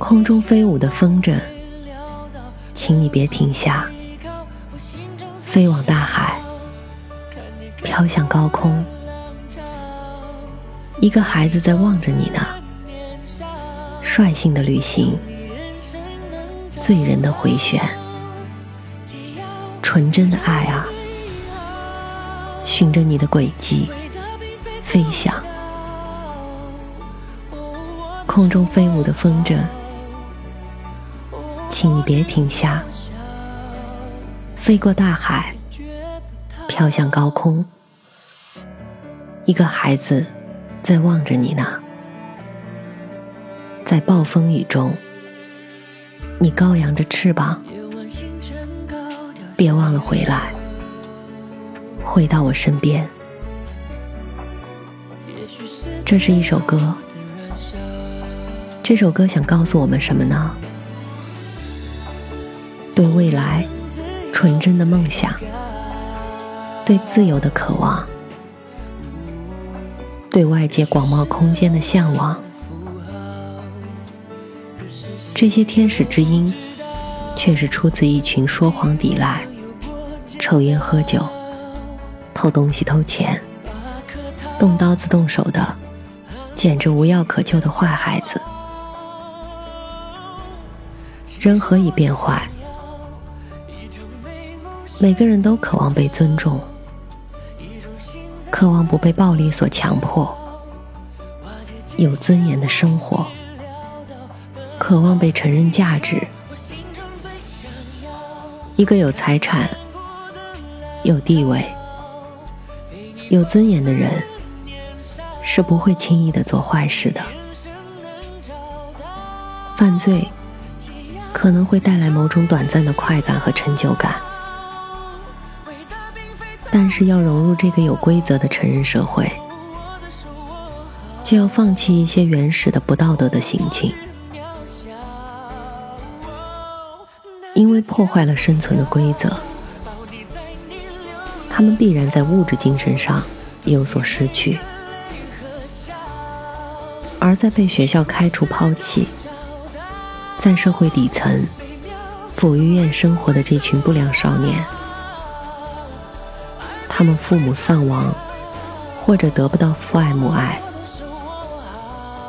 空中飞舞的风筝，请你别停下，飞往大海，飘向高空。一个孩子在望着你呢，率性的旅行，醉人的回旋。纯真的爱啊，循着你的轨迹飞翔，空中飞舞的风筝，请你别停下，飞过大海，飘向高空。一个孩子在望着你呢，在暴风雨中，你高扬着翅膀。别忘了回来，回到我身边。这是一首歌，这首歌想告诉我们什么呢？对未来纯真的梦想，对自由的渴望，对外界广袤空间的向往，这些天使之音，却是出自一群说谎抵赖。抽烟喝酒，偷东西偷钱，动刀子动手的，简直无药可救的坏孩子。人何以变坏？每个人都渴望被尊重，渴望不被暴力所强迫，有尊严的生活，渴望被承认价值。一个有财产。有地位、有尊严的人，是不会轻易的做坏事的。犯罪可能会带来某种短暂的快感和成就感，但是要融入这个有规则的成人社会，就要放弃一些原始的不道德的行径，因为破坏了生存的规则。他们必然在物质、精神上有所失去，而在被学校开除、抛弃，在社会底层抚育院生活的这群不良少年，他们父母丧亡，或者得不到父爱母爱，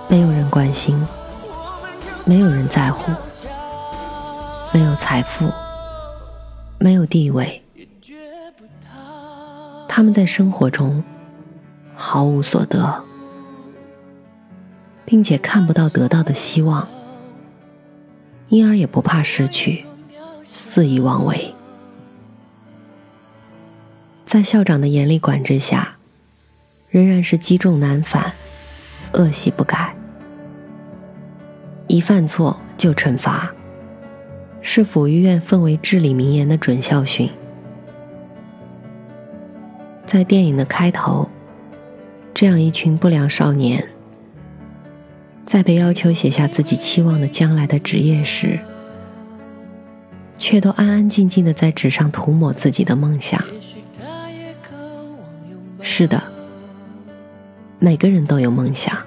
没有人关心，没有人在乎，没有财富，没有地位。他们在生活中毫无所得，并且看不到得到的希望，因而也不怕失去，肆意妄为。在校长的严厉管制下，仍然是积重难返，恶习不改。一犯错就惩罚，是抚育院氛围至理名言的准校训。在电影的开头，这样一群不良少年，在被要求写下自己期望的将来的职业时，却都安安静静的在纸上涂抹自己的梦想。是的，每个人都有梦想，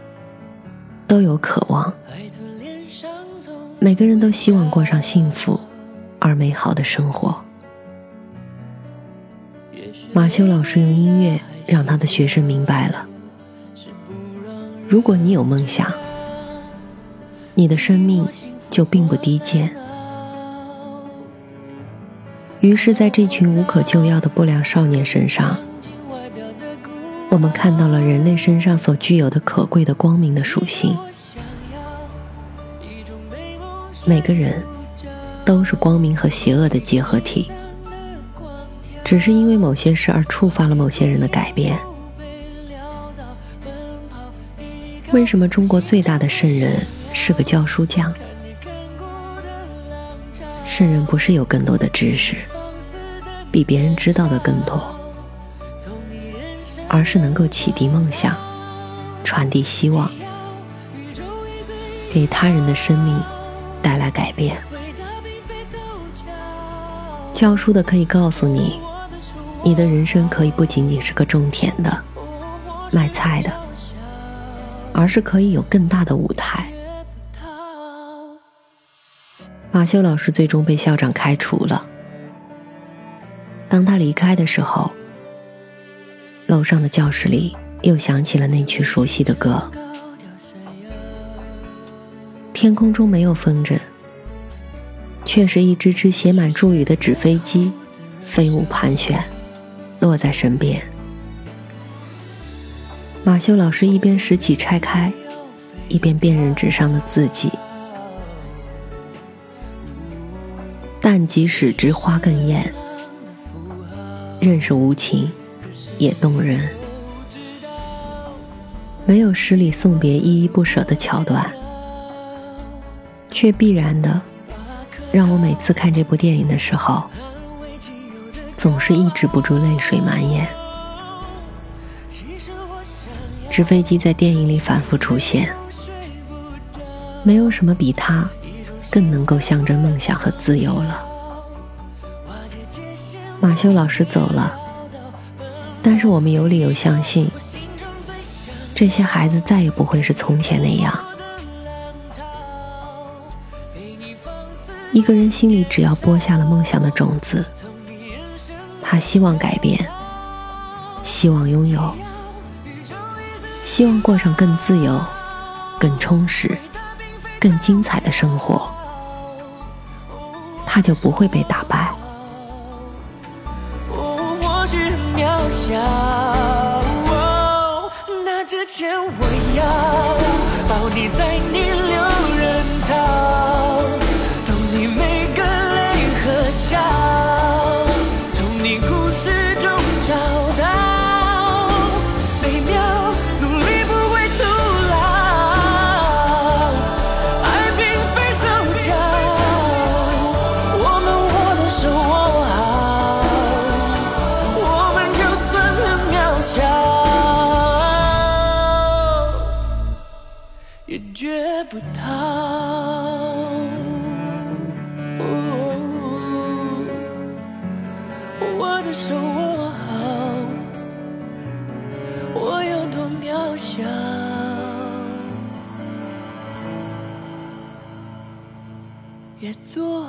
都有渴望，每个人都希望过上幸福而美好的生活。马修老师用音乐让他的学生明白了：如果你有梦想，你的生命就并不低贱。于是，在这群无可救药的不良少年身上，我们看到了人类身上所具有的可贵的光明的属性。每个人都是光明和邪恶的结合体，只是因为某些事而触发了某些人的改变。为什么中国最大的圣人是个教书匠？圣人不是有更多的知识，比别人知道的更多，而是能够启迪梦想，传递希望，给他人的生命。带来改变。教书的可以告诉你，你的人生可以不仅仅是个种田的、卖菜的，而是可以有更大的舞台。马修老师最终被校长开除了。当他离开的时候，楼上的教室里又响起了那曲熟悉的歌。天空中没有风筝，却是一只只写满祝语的纸飞机，飞舞盘旋，落在身边。马修老师一边拾起拆开，一边辨认纸上的字迹。但即使之花更艳，任是无情，也动人。没有诗里送别依依不舍的桥段。却必然的，让我每次看这部电影的时候，总是抑制不住泪水满眼。纸飞机在电影里反复出现，没有什么比它更能够象征梦想和自由了。马修老师走了，但是我们有理由相信，这些孩子再也不会是从前那样。一个人心里只要播下了梦想的种子，他希望改变，希望拥有，希望过上更自由、更充实、更精彩的生活，他就不会被打败。家不到，我的手握好，我有多渺小，也做。